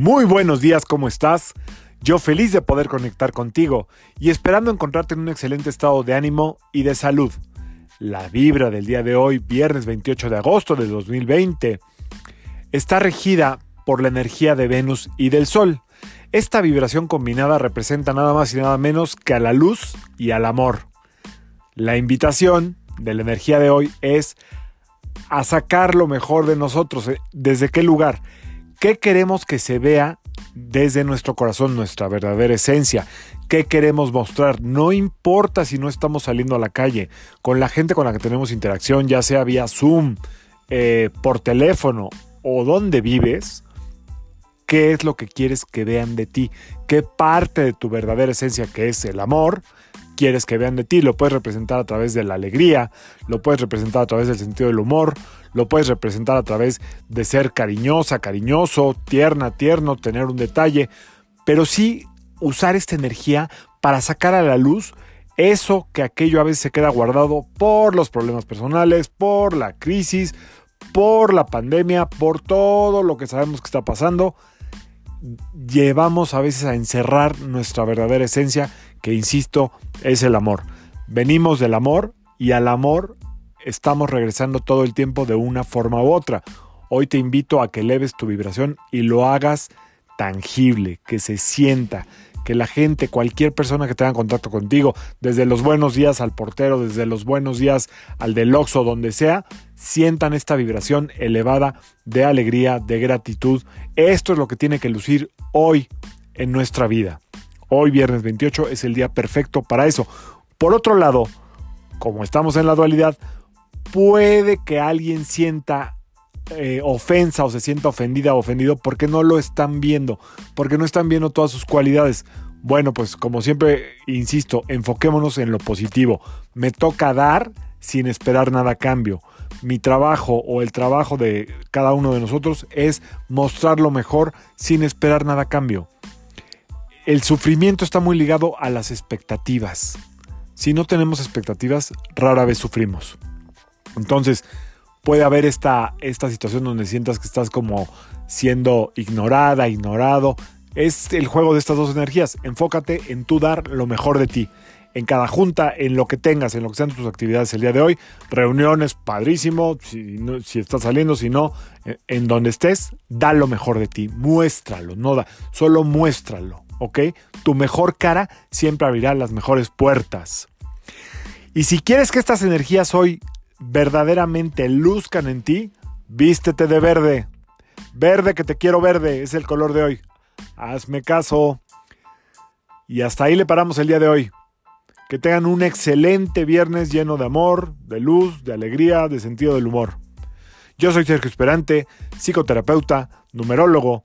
Muy buenos días, ¿cómo estás? Yo feliz de poder conectar contigo y esperando encontrarte en un excelente estado de ánimo y de salud. La vibra del día de hoy, viernes 28 de agosto de 2020, está regida por la energía de Venus y del Sol. Esta vibración combinada representa nada más y nada menos que a la luz y al amor. La invitación de la energía de hoy es a sacar lo mejor de nosotros. ¿Desde qué lugar? ¿Qué queremos que se vea desde nuestro corazón, nuestra verdadera esencia? ¿Qué queremos mostrar? No importa si no estamos saliendo a la calle, con la gente con la que tenemos interacción, ya sea vía Zoom, eh, por teléfono o donde vives, ¿qué es lo que quieres que vean de ti? ¿Qué parte de tu verdadera esencia, que es el amor, quieres que vean de ti? Lo puedes representar a través de la alegría, lo puedes representar a través del sentido del humor, lo puedes representar a través de ser cariñosa, cariñoso, tierna, tierno, tener un detalle, pero sí usar esta energía para sacar a la luz eso que aquello a veces se queda guardado por los problemas personales, por la crisis, por la pandemia, por todo lo que sabemos que está pasando. Llevamos a veces a encerrar nuestra verdadera esencia, que insisto, es el amor. Venimos del amor y al amor estamos regresando todo el tiempo de una forma u otra. Hoy te invito a que eleves tu vibración y lo hagas tangible, que se sienta, que la gente, cualquier persona que tenga contacto contigo, desde los buenos días al portero, desde los buenos días al del Oxxo, donde sea, sientan esta vibración elevada de alegría, de gratitud. Esto es lo que tiene que lucir hoy en nuestra vida. Hoy, viernes 28, es el día perfecto para eso. Por otro lado, como estamos en la dualidad, puede que alguien sienta eh, ofensa o se sienta ofendida o ofendido porque no lo están viendo, porque no están viendo todas sus cualidades. Bueno, pues como siempre, insisto, enfoquémonos en lo positivo. Me toca dar sin esperar nada a cambio. Mi trabajo o el trabajo de cada uno de nosotros es mostrar lo mejor sin esperar nada a cambio. El sufrimiento está muy ligado a las expectativas. Si no tenemos expectativas, rara vez sufrimos. Entonces, puede haber esta, esta situación donde sientas que estás como siendo ignorada, ignorado. Es el juego de estas dos energías. Enfócate en tú dar lo mejor de ti. En cada junta, en lo que tengas, en lo que sean tus actividades el día de hoy. Reuniones, padrísimo. Si, si estás saliendo, si no, eh, en donde estés, da lo mejor de ti. Muéstralo, no da, solo muéstralo. ¿Ok? Tu mejor cara siempre abrirá las mejores puertas. Y si quieres que estas energías hoy verdaderamente luzcan en ti, vístete de verde. Verde que te quiero verde, es el color de hoy. Hazme caso. Y hasta ahí le paramos el día de hoy. Que tengan un excelente viernes lleno de amor, de luz, de alegría, de sentido del humor. Yo soy Sergio Esperante, psicoterapeuta, numerólogo,